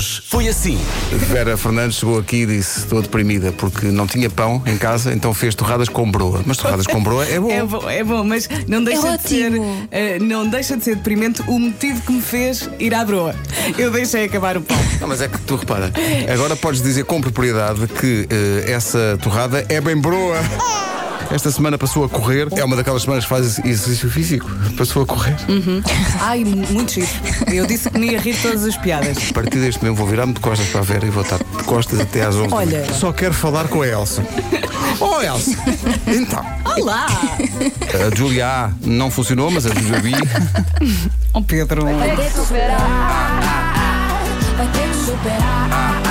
Hoje foi assim. Vera Fernandes chegou aqui e disse: Estou deprimida porque não tinha pão em casa, então fez torradas com broa. Mas torradas com broa é bom. É bom, é bom, mas não deixa, É de ser, eh, não deixa de ser deprimente o motivo que me fez ir à broa. Eu deixei acabar o pão. Não, mas é que tu repara, agora podes dizer com propriedade que eh, essa torrada é bem broa. Esta semana passou a correr, é uma daquelas semanas que faz exercício físico. Passou a correr. Ai, muito giro. Eu disse que me ia rir de todas as piadas. A partir deste momento vou virar-me de costas para a Vera e vou estar de costas até às 11. Olha. Só quero falar com a Elsa. Oh, Elsa! Então, Olá! a Julia A não funcionou, mas a Julia B. Oh Pedro. Vai ter que superar. Vai ter que superar.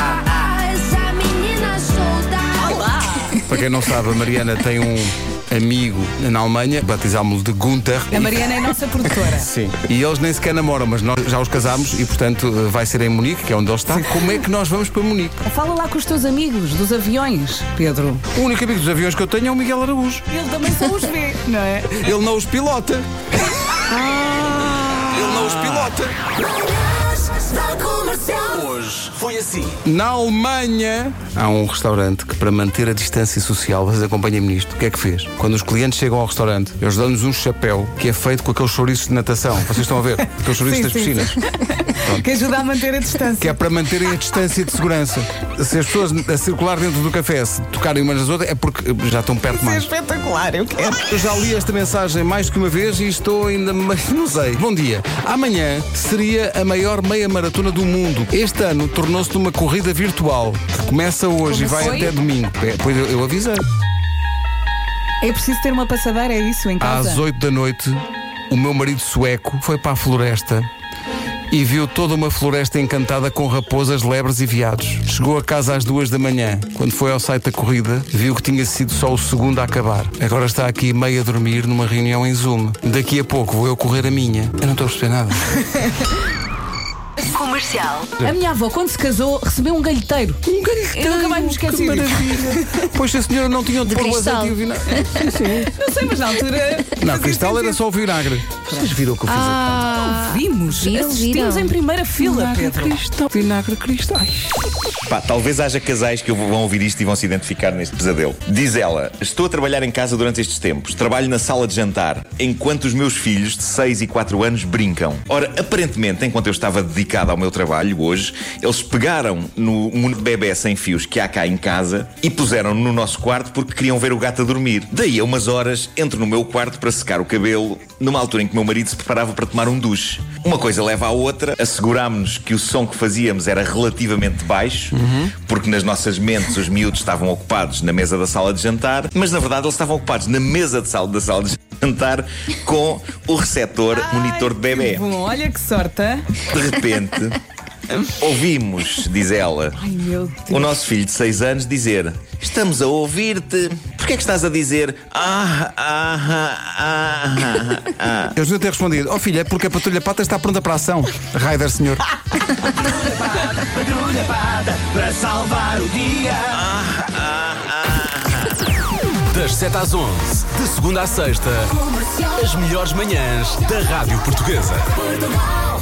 Quem não sabe, a Mariana tem um amigo na Alemanha, batizámos-lo de Gunther. A Mariana é nossa produtora. Sim. E eles nem sequer namoram, mas nós já os casámos e, portanto, vai ser em Munique, que é onde ele está. Como é que nós vamos para Munique? Fala lá com os teus amigos dos aviões, Pedro. O único amigo dos aviões que eu tenho é o Miguel Araújo. Ele também só os vê, não é? Ele não os pilota. Ah. Ele não os pilota. Comercial. Hoje foi assim. Na Alemanha há um restaurante que, para manter a distância social, vocês acompanhem-me nisto, o que é que fez? Quando os clientes chegam ao restaurante, eles dão-nos um chapéu que é feito com aqueles chouriços de natação. Vocês estão a ver? Aqueles chouriços Sim, das sim, Que ajuda a manter a distância. Que é para manterem a distância de segurança. Se as pessoas a circular dentro do café se tocarem umas nas outras, é porque já estão perto Isso é mais. espetacular, eu quero. Eu já li esta mensagem mais que uma vez e estou ainda. mais- Não sei. Bom dia. Amanhã seria a maior meia maratona do mundo. Este ano tornou-se numa corrida virtual que começa hoje e vai foi? até domingo. É, Pois eu, eu avisei. É preciso ter uma passadeira, é isso, em casa? Às 8 da noite, o meu marido sueco foi para a floresta e viu toda uma floresta encantada com raposas, lebres e veados. Chegou a casa às duas da manhã. Quando foi ao site da corrida, viu que tinha sido só o segundo a acabar. Agora está aqui meio a dormir numa reunião em Zoom. Daqui a pouco vou eu correr a minha. Eu não estou a perceber nada. Comercial. A minha avó, quando se casou, recebeu um galheteiro. Um galheteiro, Eu nunca mais me esqueci que maravilha. Pois a senhora não tinha onde pôr o cristal. azeite e o vinagre. Sim, sim. Não sei, mas na altura. Não, cristal era só o vinagre. Vocês viram o que eu fiz aqui? Ah, Vimos, Viram, assistimos viram. em primeira fila, Vinagre Pedro. cristal. Vinagre cristal. Pá, talvez haja casais que vão ouvir isto e vão se identificar neste pesadelo. Diz ela: Estou a trabalhar em casa durante estes tempos. Trabalho na sala de jantar, enquanto os meus filhos de 6 e 4 anos brincam. Ora, aparentemente, enquanto eu estava dedicado ao meu trabalho hoje, eles pegaram no mundo de bebê sem fios que há cá em casa e puseram no nosso quarto porque queriam ver o gato a dormir. Daí a umas horas, entro no meu quarto para secar o cabelo, numa altura em que meu marido se preparava para tomar um duche. Uma coisa leva à outra, assegurámos-nos que o som que fazíamos era relativamente baixo, porque nas nossas mentes os miúdos estavam ocupados na mesa da sala de jantar, mas na verdade eles estavam ocupados na mesa de sala da sala de jantar com o receptor monitor de bebê. Que bom, olha que sorte. De repente, ouvimos, diz ela, Ai o nosso filho de 6 anos dizer: Estamos a ouvir-te. Porquê é que estás a dizer ah, ah, ah, ah, ah? Eles deviam ter respondido: Oh filha, é porque a patrulha pata está pronta para a ação. Raider, senhor. Para salvar o dia. Das 7 às 11, de segunda à sexta, as melhores manhãs da Rádio Portuguesa. Portugal.